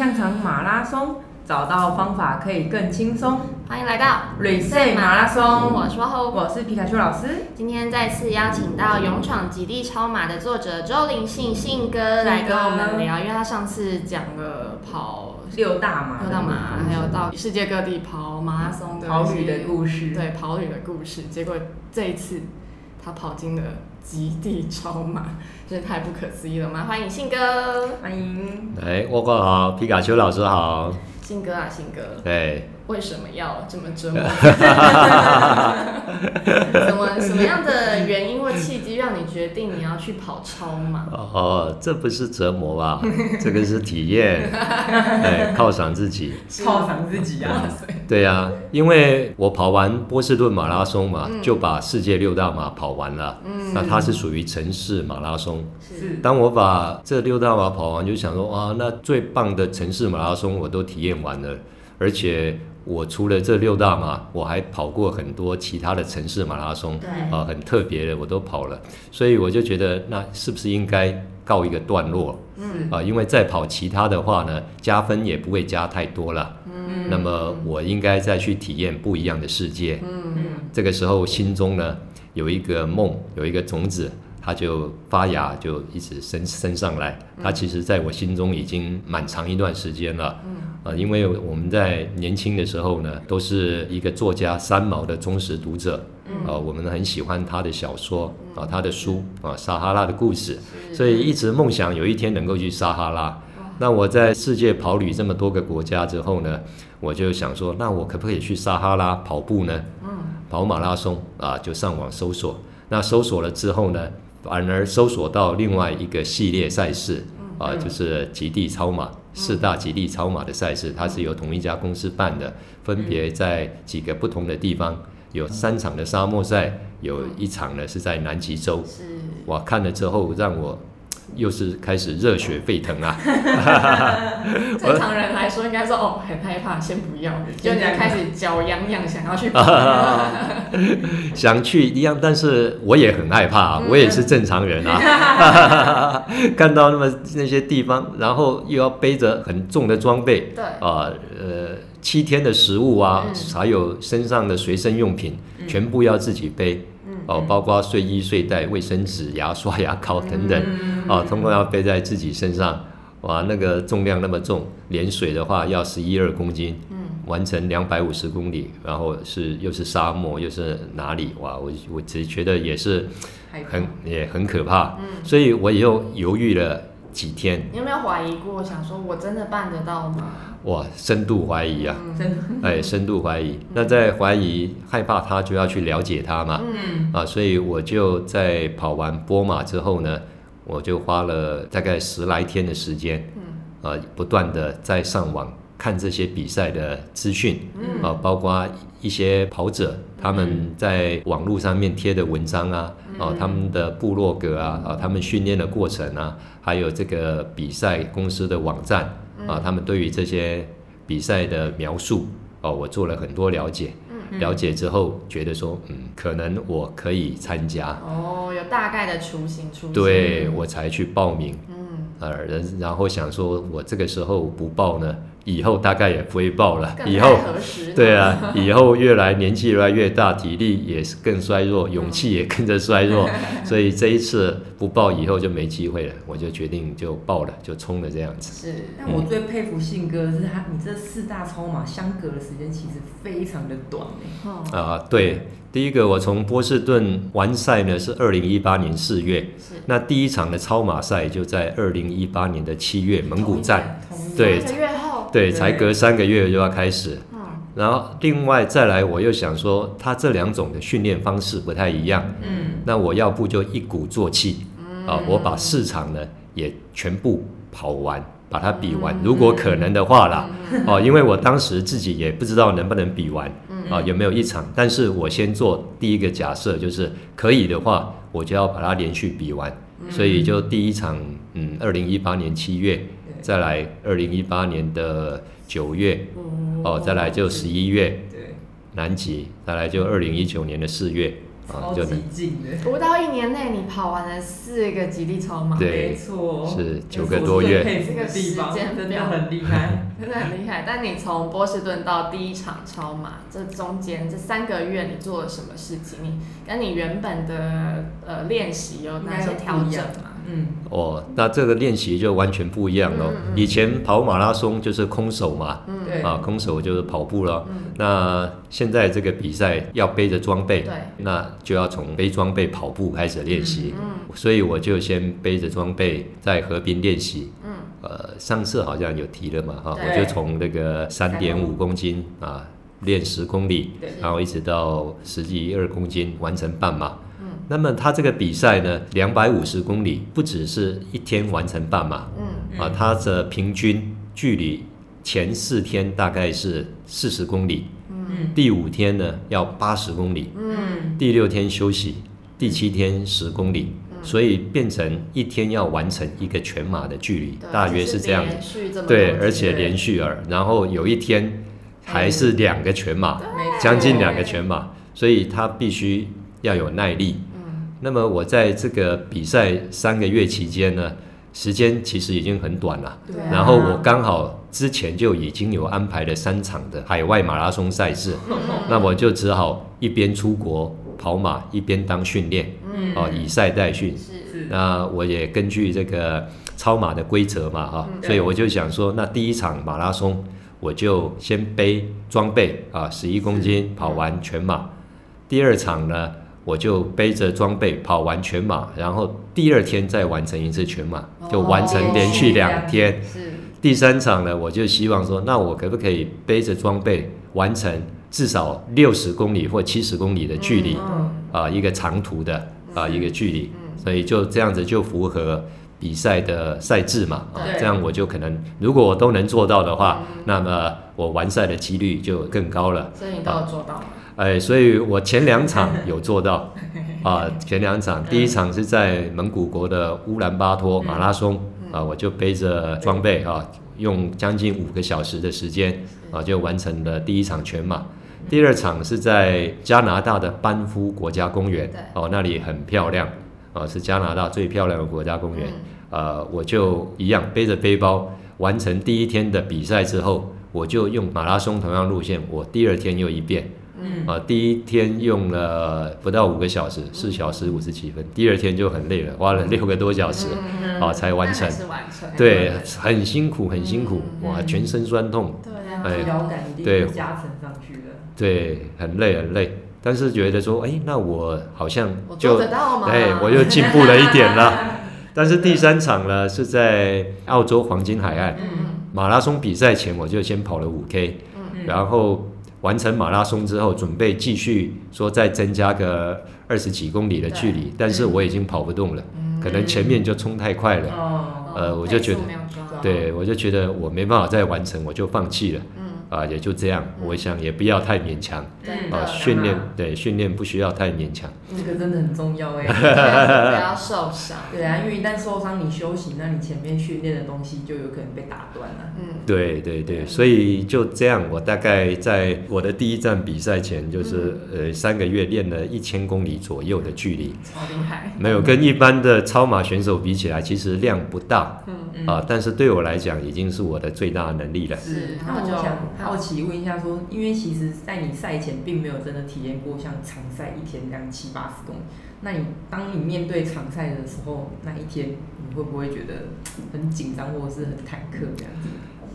复健香肠马拉松，找到方法可以更轻松。欢迎来到 Reset 马拉松我是花后。我是皮卡丘老师，今天再次邀请到《勇闯极地超马》的作者周林信信哥来跟我们聊，因为他上次讲了跑六大马，六大马，还有到世界各地跑马拉松的跑旅的故事。对，跑旅的故事。结果这一次他跑进了极地超马，真是太不可思议了嘛！欢迎信哥，欢迎。哎，沃哥好，皮卡丘老师好。信哥啊，信哥。对。为什么要这么折磨？什么什么样的原因或契机让你决定你要去跑超马？哦，这不是折磨吧？这个是体验，哎，犒赏自己，犒赏自己啊！对呀，因为我跑完波士顿马拉松嘛，就把世界六大马跑完了。嗯，那它是属于城市马拉松。是。当我把这六大马跑完，就想说，啊，那最棒的城市马拉松我都体验完了，而且。我除了这六大马，我还跑过很多其他的城市马拉松，啊，很特别的我都跑了，所以我就觉得那是不是应该告一个段落？嗯，啊，因为再跑其他的话呢，加分也不会加太多了。嗯，那么我应该再去体验不一样的世界。嗯嗯，这个时候心中呢有一个梦，有一个种子。它就发芽，就一直升升上来。它其实在我心中已经蛮长一段时间了。嗯，啊，因为我们在年轻的时候呢，都是一个作家三毛的忠实读者。嗯，啊，我们很喜欢他的小说啊，他的书啊，《撒哈拉的故事》。所以一直梦想有一天能够去撒哈拉。那我在世界跑旅这么多个国家之后呢，我就想说，那我可不可以去撒哈拉跑步呢？嗯，跑马拉松啊，就上网搜索。那搜索了之后呢？反而搜索到另外一个系列赛事，啊，就是极地超马四大极地超马的赛事，它是由同一家公司办的，分别在几个不同的地方，有三场的沙漠赛，有一场呢是在南极洲。是，哇，看了之后让我。又是开始热血沸腾啊！正常人来说应该说哦很害怕，先不要，就你开始脚痒痒，想要去，想去一样，但是我也很害怕，我也是正常人啊。看到那么那些地方，然后又要背着很重的装备，对啊，呃，七天的食物啊，还有身上的随身用品，全部要自己背。哦，包括睡衣、睡袋、卫生纸、牙刷、牙膏等等，哦，通通要背在自己身上。哇，那个重量那么重，连水的话要十一二公斤，嗯，完成两百五十公里，然后是又是沙漠，又是哪里？哇，我我只觉得也是很也很可怕，嗯，所以我又犹豫了几天。你有没有怀疑过，想说我真的办得到吗？哇，深度怀疑啊！真哎，深度怀疑。那在怀疑、害怕他，就要去了解他嘛。嗯啊，所以我就在跑完波马之后呢，我就花了大概十来天的时间，嗯啊，不断的在上网看这些比赛的资讯，嗯啊，包括一些跑者他们在网络上面贴的文章啊，哦，他们的部落格啊，啊，他们训练的过程啊，还有这个比赛公司的网站。啊，他们对于这些比赛的描述，哦，我做了很多了解。嗯，了解之后觉得说，嗯，可能我可以参加。哦，有大概的雏形出现。对，我才去报名。嗯，呃，然然后想说，我这个时候不报呢？以后大概也不会报了。以后对啊，以后越来年纪越来越大，体力也是更衰弱，勇气也跟着衰弱。所以这一次不报，以后就没机会了。我就决定就报了，就冲了这样子。是，但我最佩服信哥是他，你这四大超马相隔的时间其实非常的短啊，对，第一个我从波士顿完赛呢是二零一八年四月，是。那第一场的超马赛就在二零一八年的七月蒙古站，对。对，才隔三个月就要开始。嗯，然后另外再来，我又想说，他这两种的训练方式不太一样。嗯，那我要不就一鼓作气，啊，我把市场呢也全部跑完，把它比完，如果可能的话啦。哦，因为我当时自己也不知道能不能比完，啊，有没有一场，但是我先做第一个假设，就是可以的话，我就要把它连续比完。所以就第一场，嗯，二零一八年七月。再来二零一八年的九月，哦，再来就十一月，南极，再来就二零一九年的四月，超就能级近的，不到一年内，你跑完了四个极地超马，对没错，是九个多月这个时间真的很厉害。真的很厉害。但你从波士顿到第一场超马，这中间这三个月你做了什么事情？你跟你原本的呃练习有哪些调整吗？嗯，哦，那这个练习就完全不一样了。嗯嗯以前跑马拉松就是空手嘛，嗯，对啊，空手就是跑步了。嗯，那现在这个比赛要背着装备，对，那就要从背装备跑步开始练习。嗯所以我就先背着装备在河边练习。嗯呃，上次好像有提了嘛，哈，对我就从那个三点五公斤啊练十公里，对然后一直到十几二公斤完成半马。嗯那么他这个比赛呢，两百五十公里不只是一天完成半马嗯。啊，它的平均距离前四天大概是四十公里，嗯。第五天呢要八十公里，嗯。第六天休息，第七天十公里，所以变成一天要完成一个全马的距离，大约是这样子。对，而且连续而，然后有一天还是两个全马，将近两个全马，所以他必须要有耐力。嗯那么我在这个比赛三个月期间呢，时间其实已经很短了。对。啊。然后我刚好之前就已经有安排了三场的海外马拉松赛事，嗯。那我就只好一边出国跑马，一边当训练，嗯。哦，以赛代训。是是。那我也根据这个超马的规则嘛，哈、嗯。所以我就想说，那第一场马拉松我就先背装备啊，十一公斤跑完全马。第二场呢，我就背着装备跑完全马，然后第二天再完成一次全马，就完成连续两天。是第三场呢，我就希望说，那我可不可以背着装备完成至少六十公里或七十公里的距离？嗯啊，一个长途的啊是一个距离，嗯所以就这样子就符合比赛的赛制嘛，这样我就可能如果我都能做到的话，嗯那么我完赛的几率就更高了。所以你都有做到吗？哎，所以我前两场有做到 啊，前两场，第一场是在蒙古国的乌兰巴托马拉松嗯啊，我就背着装备啊，用将近五个小时的时间啊，就完成了第一场全马。第二场是在加拿大的班夫国家公园，哦，那里很漂亮，啊，是加拿大最漂亮的国家公园。嗯呃，我就一样背着背包完成第一天的比赛之后，我就用马拉松同样路线，我第二天又一遍。嗯。啊，第一天用了不到五个小时，四小时五十七分，第二天就很累了，花了六个多小时，嗯啊才完成。对，很辛苦，很辛苦，嗯哇，全身酸痛，对啊，哎疲劳感一定对。加成上去了。对，很累很累，但是觉得说，哎，那我好像就做得到吗？哎，我又进步了一点了。但是第三场呢是在澳洲黄金海岸嗯。马拉松比赛前，我就先跑了五 K，嗯。然后完成马拉松之后，准备继续说再增加个二十几公里的距离，但是我已经跑不动了，嗯。可能前面就冲太快了，哦，呃我就觉得对我就觉得我没办法再完成，我就放弃了。嗯，啊，也就这样，我想也不要太勉强真啊，训练对训练不需要太勉强，这个真的很重要 哎。不要受伤。对啊，因为一旦受伤，你休息，那你前面训练的东西就有可能被打断了。嗯，对对对，所以就这样，我大概在我的第一站比赛前，就是呃三个月练了一千公里左右的距离，超厉害。没有跟一般的超马选手比起来，其实量不大嗯，嗯啊，但是对我来讲已经是我的最大能力了。是是，那就好奇问一下说，因为其实，在你赛前并没有真的体验过像场赛一天这样七八十公里，那你当你面对场赛的时候，那一天你会不会觉得很紧张或者是很忐忑这样子？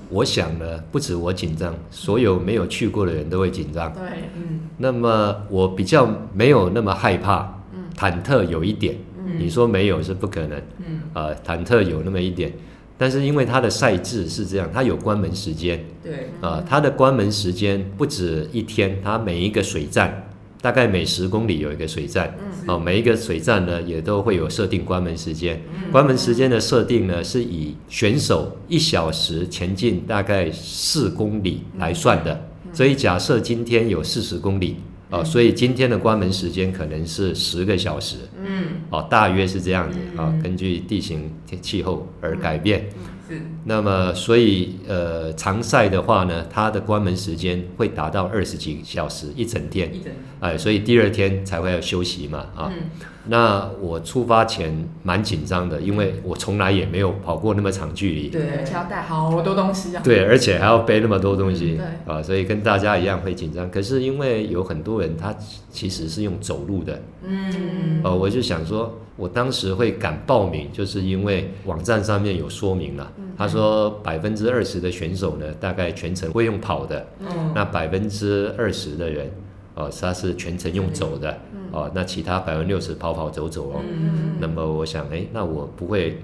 我想呢，不止我紧张，所有没有去过的人都会紧张。对，嗯。那么我比较没有那么害怕，嗯。忐忑有一点，嗯。你说没有是不可能，嗯。呃，忐忑有那么一点，但是因为它的赛制是这样，它有关门时间。对，啊，它的关门时间不止一天，它每一个水站大概每十公里有一个水站，嗯哦，每一个水站呢也都会有设定关门时间。嗯关门时间的设定呢是以选手一小时前进大概四公里来算的，所以假设今天有四十公里。哦，所以今天的关门时间可能是十个小时，嗯。哦，大约是这样子啊、嗯。根据地形气候而改变。是，那么所以呃常赛的话呢，它的关门时间会达到二十几小时一整天，一整，哎，所以第二天才会要休息嘛啊。嗯，那我出发前蛮紧张的，因为我从来也没有跑过那么长距离，对而且要带好多东西啊。对，而且还要背那么多东西，对。啊，所以跟大家一样会紧张。可是因为有很多人他其实是用走路的，嗯，呃，我就想说，我当时会敢报名，就是因为网站上面有说明了，他说百分之二十的选手呢，大概全程会用跑的，嗯，那百分之二十的人，哦、他是全程用走的，哦、那其他百分之六十跑跑走走哦。嗯，那么我想，哎，那我不会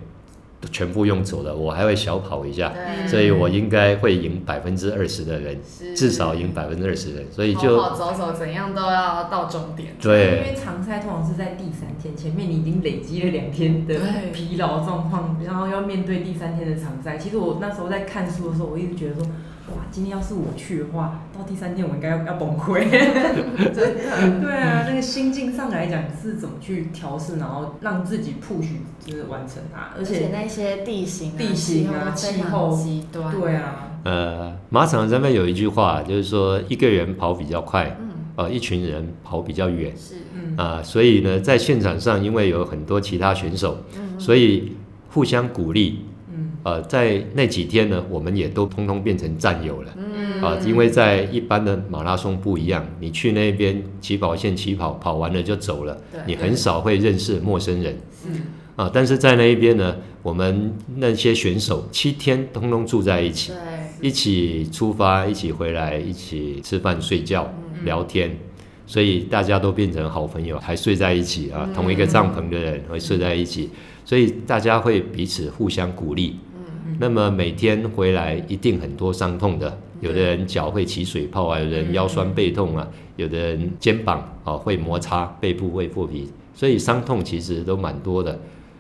全部用走了，我还会小跑一下，对，所以我应该会赢百分之二十的人，至少赢百分之二十人，所以就走走，怎样都要到终点。对因为长赛通常是在第三天，前面你已经累积了两天的疲劳状况，然后要面对第三天的长赛。其实我那时候在看书的时候，我一直觉得说，哇，今天要是我去的话，到第三天我应该要要崩溃。真的，对啊，那个心境上来讲是怎么去调试，然后让自己 push 就是完成它，而而且且那些地形、地形啊气候极端。对啊，呃，马场上面有一句话，就是说一个人跑比较快，嗯，呃，一群人跑比较远是，嗯啊、所以呢，在现场上，因为有很多其他选手，嗯，所以互相鼓励。嗯呃，在那几天呢，我们也都通通变成战友了。嗯啊，因为在一般的马拉松不一样，你去那边起跑线起跑，跑完了就走了，对你很少会认识陌生人嗯啊。但是在那一边呢，我们那些选手七天通通住在一起，对，一起出发，一起回来，一起吃饭、睡觉、嗯聊天，所以大家都变成好朋友，还睡在一起啊，嗯同一个帐篷的人会睡在一起，所以大家会彼此互相鼓励。嗯，那么每天回来一定很多伤痛的，有的人脚会起水泡啊，有的人腰酸背痛啊，有的人肩膀啊会摩擦，背部会破皮，所以伤痛其实都蛮多的。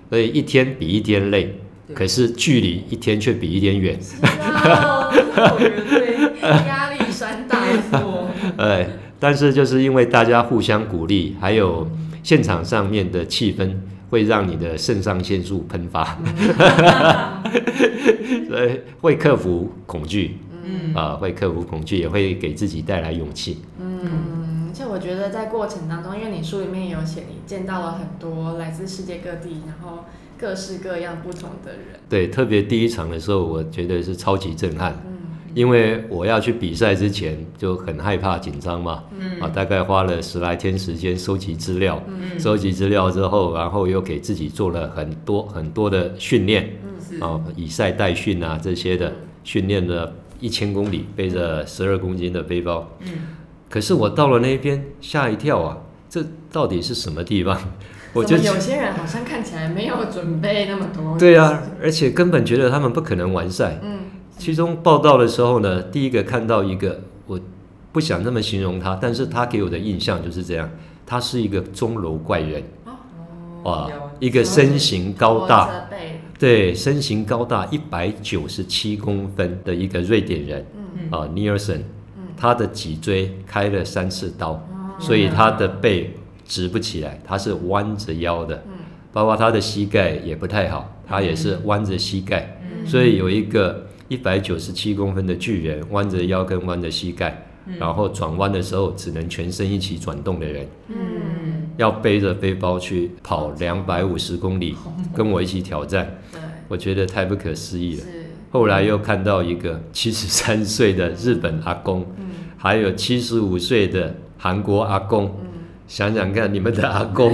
所以一天比一天累，可是距离一天却比一天远。压力山大。哎，但是就是因为大家互相鼓励，还有现场上面的气氛，会让你的肾上腺素喷发，所以会克服恐惧嗯。啊、会克服恐惧，也会给自己带来勇气。嗯，而且我觉得在过程当中，因为你书里面有写，你见到了很多来自世界各地，然后各式各样不同的人。对，特别第一场的时候，我觉得是超级震撼，嗯因为我要去比赛之前就很害怕、紧张嘛，嗯啊，大概花了十来天时间收集资料，嗯收集资料之后，然后又给自己做了很多很多的训练，是啊，以赛代训啊这些的训练了一千公里，背着十二公斤的背包。嗯可是我到了那边吓一跳啊，这到底是什么地方？我觉得有些人好像看起来没有准备那么多。对啊，而且根本觉得他们不可能完赛。嗯其中报道的时候呢，第一个看到一个，我不想那么形容他，但是他给我的印象就是这样，他是一个钟楼怪人，哇，一个身形高大，对，身形高大，一百九十七公分的一个瑞典人嗯。啊，尼尔森，嗯。他的脊椎开了三次刀，哦。所以他的背直不起来，他是弯着腰的，嗯。包括他的膝盖也不太好，他也是弯着膝盖，嗯。所以有一个一百九十七公分的巨人，弯着腰跟弯着膝盖，嗯。然后转弯的时候只能全身一起转动的人，嗯，要背着背包去跑两百五十公里，跟我一起挑战，对，我觉得太不可思议了。是，后来又看到一个七十三岁的日本阿公，嗯。还有七十五岁的韩国阿公，嗯，想想看，你们的阿公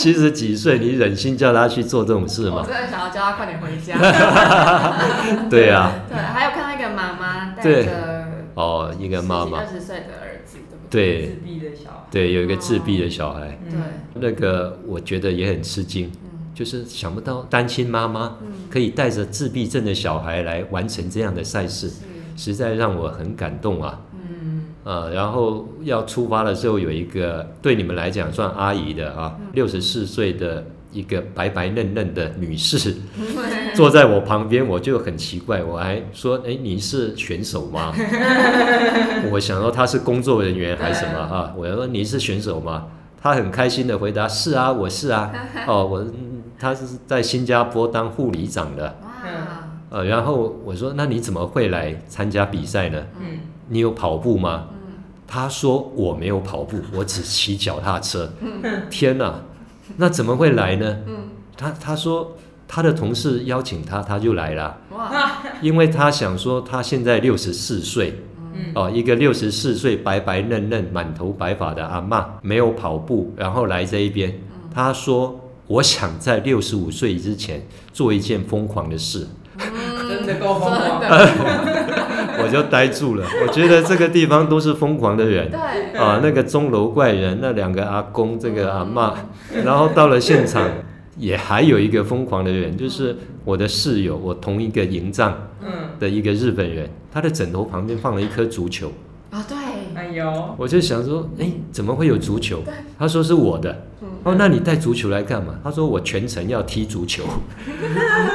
七十几岁，你忍心叫他去做这种事吗？我真的想要叫他快点回家。对啊，对，还有看到一个妈妈带着哦，一个妈妈。二，十岁的儿子，对不对？自闭的小孩，对，有一个自闭的小孩，嗯对，那个我觉得也很吃惊，嗯。就是想不到单亲妈妈嗯，可以带着自闭症的小孩来完成这样的赛事，是，实在让我很感动啊。嗯呃，然后要出发的时候，有一个对你们来讲算阿姨的啊，六十四岁的一个白白嫩嫩的女士坐在我旁边，我就很奇怪，我还说：“哎，你是选手吗？” 我想说她是工作人员还是什么啊？我说：“你是选手吗？”她很开心的回答：“是啊，我是啊。”哦，我嗯她是在新加坡当护理长的。哇，呃，然后我说那你怎么会来参加比赛呢？嗯，你有跑步吗？嗯。他说我没有跑步，我只骑脚踏车。天哪，那怎么会来呢？嗯，他他说他的同事邀请他，他就来了，哇，因为他想说他现在六十四岁。嗯。哦，一个六十四岁白白嫩嫩、满头白发的阿妈，没有跑步，然后来这一边，他说我想在六十五岁之前做一件疯狂的事，真的够疯狂。的，我就呆住了。我觉得这个地方都是疯狂的人。对，啊，那个钟楼怪人，那两个阿公，这个阿妈，然后到了现场，也还有一个疯狂的人，就是我的室友，我同一个营帐嗯，的一个日本人，他的枕头旁边放了一颗足球，啊对，哎呦，我就想说，哎，怎么会有足球？他说是我的，嗯哦，那你带足球来干嘛？他说我全程要踢足球，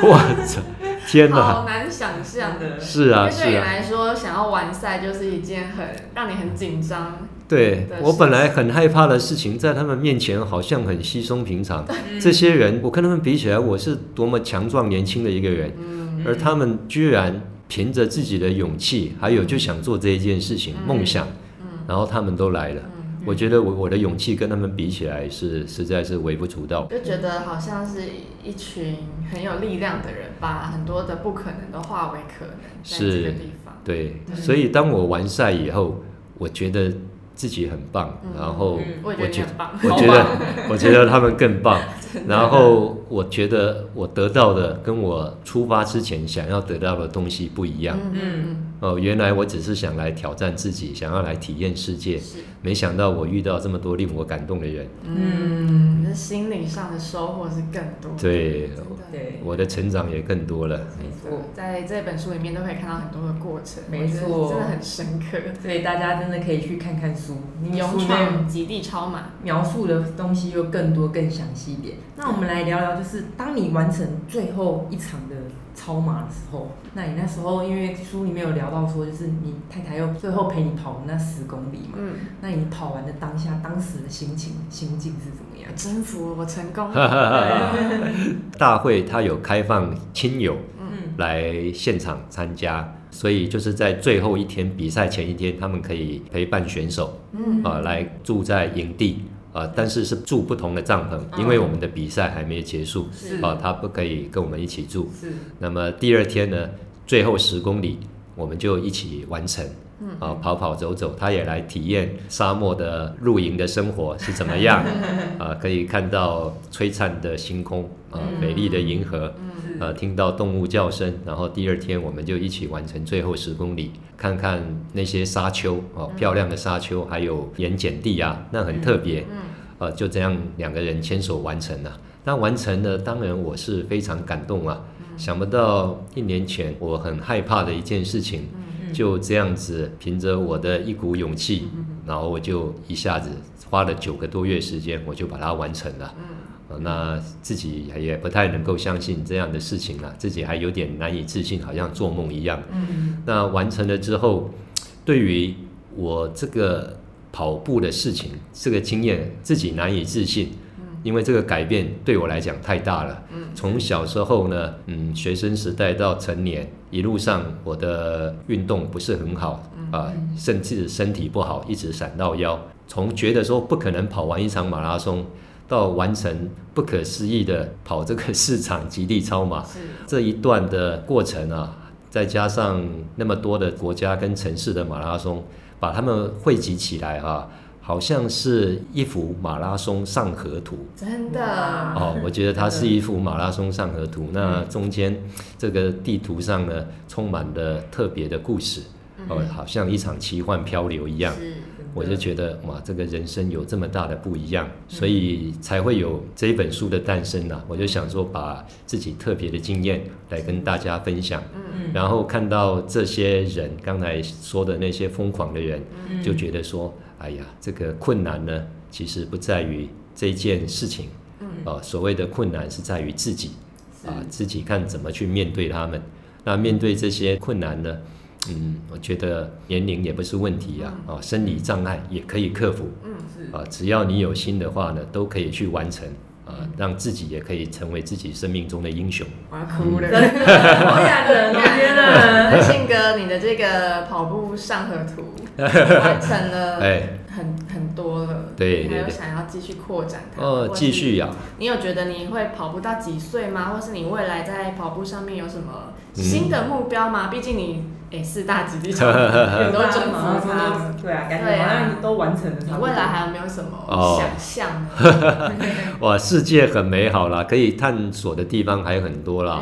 我操，天哪！好难想象。的，是啊，对你啊，来说，想要完赛就是一件很让你很紧张。对我本来很害怕的事情，在他们面前好像很稀松平常。嗯这些人，我跟他们比起来，我是多么强壮年轻的一个人，嗯而他们居然凭着自己的勇气，还有就想做这一件事情，嗯梦想，嗯然后他们都来了。嗯，我觉得我我的勇气跟他们比起来是实在是微不足道。就觉得好像是一群很有力量的人，把很多的不可能都化为可能，在是这个地方。对，嗯所以当我完赛以后，我觉得自己很棒，嗯然后嗯我觉得。我觉得，我觉得他们更棒。然后我觉得我得到的跟我出发之前想要得到的东西不一样。嗯嗯哦，原来我只是想来挑战自己，想要来体验世界没想到我遇到这么多令我感动的人。嗯，你的心灵上的收获是更多。对，对，我的成长也更多了。没错。在这本书里面都可以看到很多的过程，没错真的很深刻。所以大家真的可以去看看书，你勇闯极地超马，描述的东西又更多、更详细一点。那我们来聊聊，就是当你完成最后一场的超马的时候，那你那时候因为书里面有聊到说，就是你太太又最后陪你跑那十公里嘛，嗯，那你跑完的当下，当时的心情、心境是怎么样？征服我成功。大会它有开放亲友嗯来现场参加，所以就是在最后一天比赛前一天，他们可以陪伴选手嗯啊、来住在营地啊、但是是住不同的帐篷，因为我们的比赛还没结束是啊、他不可以跟我们一起住。是，那么第二天呢，最后十公里我们就一起完成。嗯啊，跑跑走走，他也来体验沙漠的露营的生活 是怎么样 啊？可以看到璀璨的星空啊，嗯美丽的银河，嗯呃，听到动物叫声，然后第二天我们就一起完成最后十公里，看看那些沙丘哦，漂亮的沙丘，还有盐碱地啊，那很特别。嗯呃，就这样两个人牵手完成了。那完成了，当然我是非常感动啊！想不到一年前我很害怕的一件事情，嗯就这样子凭着我的一股勇气，然后我就一下子花了九个多月时间，我就把它完成了。那自己也不太能够相信这样的事情了，自己还有点难以置信，好像做梦一样。嗯那完成了之后，对于我这个跑步的事情，这个经验自己难以置信，因为这个改变对我来讲太大了。嗯从小时候呢，嗯，学生时代到成年，一路上我的运动不是很好啊、甚至身体不好，一直闪到腰。从觉得说不可能跑完一场马拉松，到完成不可思议的跑这个市场极地超马，这一段的过程啊，再加上那么多的国家跟城市的马拉松，把它们汇集起来啊，好像是一幅马拉松上河图。真的？哦，我觉得它是一幅马拉松上河图。那中间这个地图上呢，充满了特别的故事，哦，好像一场奇幻漂流一样。我就觉得哇，这个人生有这么大的不一样，所以才会有这一本书的诞生呐、我就想说，把自己特别的经验来跟大家分享，嗯。然后看到这些人刚才说的那些疯狂的人，嗯。就觉得说，哎呀，这个困难呢，其实不在于这件事情，嗯。啊，所谓的困难是在于自己，啊，自己看怎么去面对他们。那面对这些困难呢，嗯，我觉得年龄也不是问题啊，啊，生理障碍也可以克服。嗯是。啊，只要你有心的话呢，都可以去完成。呃，让自己也可以成为自己生命中的英雄。我要哭了，好感人，我天哪！信哥，你的这个跑步上河图完成了，哎，很很多了，对对对还有想要继续扩展它哦，继。续呀、你有觉得你会跑步到几岁吗？或是你未来在跑步上面有什么新的目标吗？毕竟你诶四大基地场很多征马拉松服它，对啊，感觉好像都完成了。你未来还有没有什么哦想象呢？哇，世界很美好啦，可以探索的地方还有很多啦。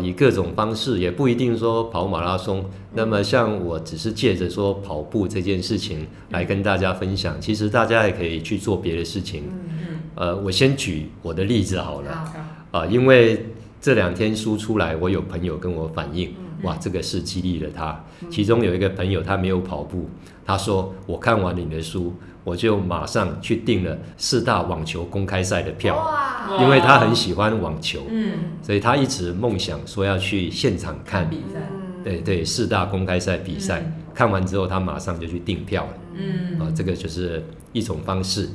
以各种方式，也不一定说跑马拉松。那么，像我只是借着说跑步这件事情来跟大家分享，其实大家也可以去做别的事情。嗯，呃，我先举我的例子好了。好，啊，因为这两天书出来，我有朋友跟我反映，嗯哇，这个是激励了他。其中有一个朋友他没有跑步，他说我看完你的书，我就马上去订了四大网球公开赛的票，哇，因为他很喜欢网球，嗯，所以他一直梦想说要去现场看。比赛，嗯对对，四大公开赛比赛，看完之后他马上就去订票了。嗯。啊，这个就是一种方式。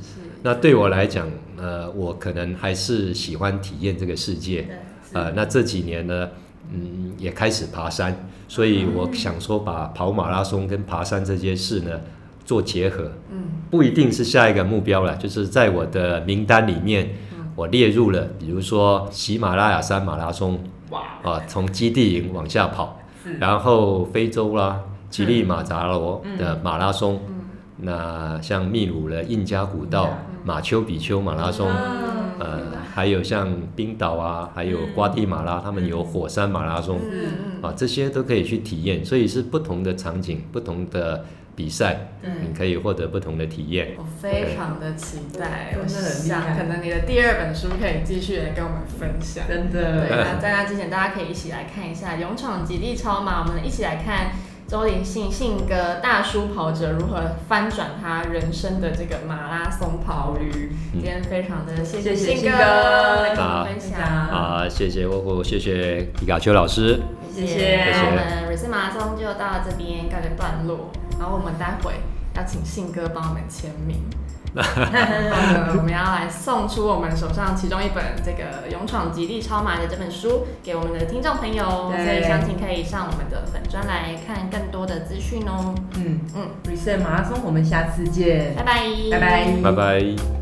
那对我来讲，呃，我可能还是喜欢体验这个世界。呃，那这几年呢，嗯，也开始爬山，所以我想说把跑马拉松跟爬山这件事呢做结合，嗯不一定是下一个目标了，就是在我的名单里面，我列入了，比如说喜马拉雅山马拉松哇，啊，从基地营往下跑，然后非洲啦，吉利马扎罗的马拉松，嗯。那像秘鲁的印加古道马丘比丘马拉松。嗯。呃，还有像冰岛啊，还有瓜地马拉，他们有火山马拉松。嗯啊，这些都可以去体验，所以是不同的场景、不同的比赛，嗯你可以获得不同的体验。我非常的期待，我真的很厉想害可能你的第二本书可以继续来跟我们分享。真对，的，那在那之前，大家可以一起来看一下《勇闯极地超马》，我们一起来看周林信信哥大叔跑者如何翻转他人生的这个马拉松跑旅。今天非常的谢谢谢信哥信哥来跟我们分享。啊，谢谢沃沃，谢谢皮卡丘老师。谢谢那我们瑞士马拉松就到这边告个段落，然后我们待会要请信哥帮我们签名。我们要来送出我们手上其中一本这个《勇闯极地超马》的这本书给我们的听众朋友，对。所以详情可以上我们的粉专来看更多的资讯哦。嗯嗯，Reset 马拉松，我们下次见，拜拜，拜拜。拜拜。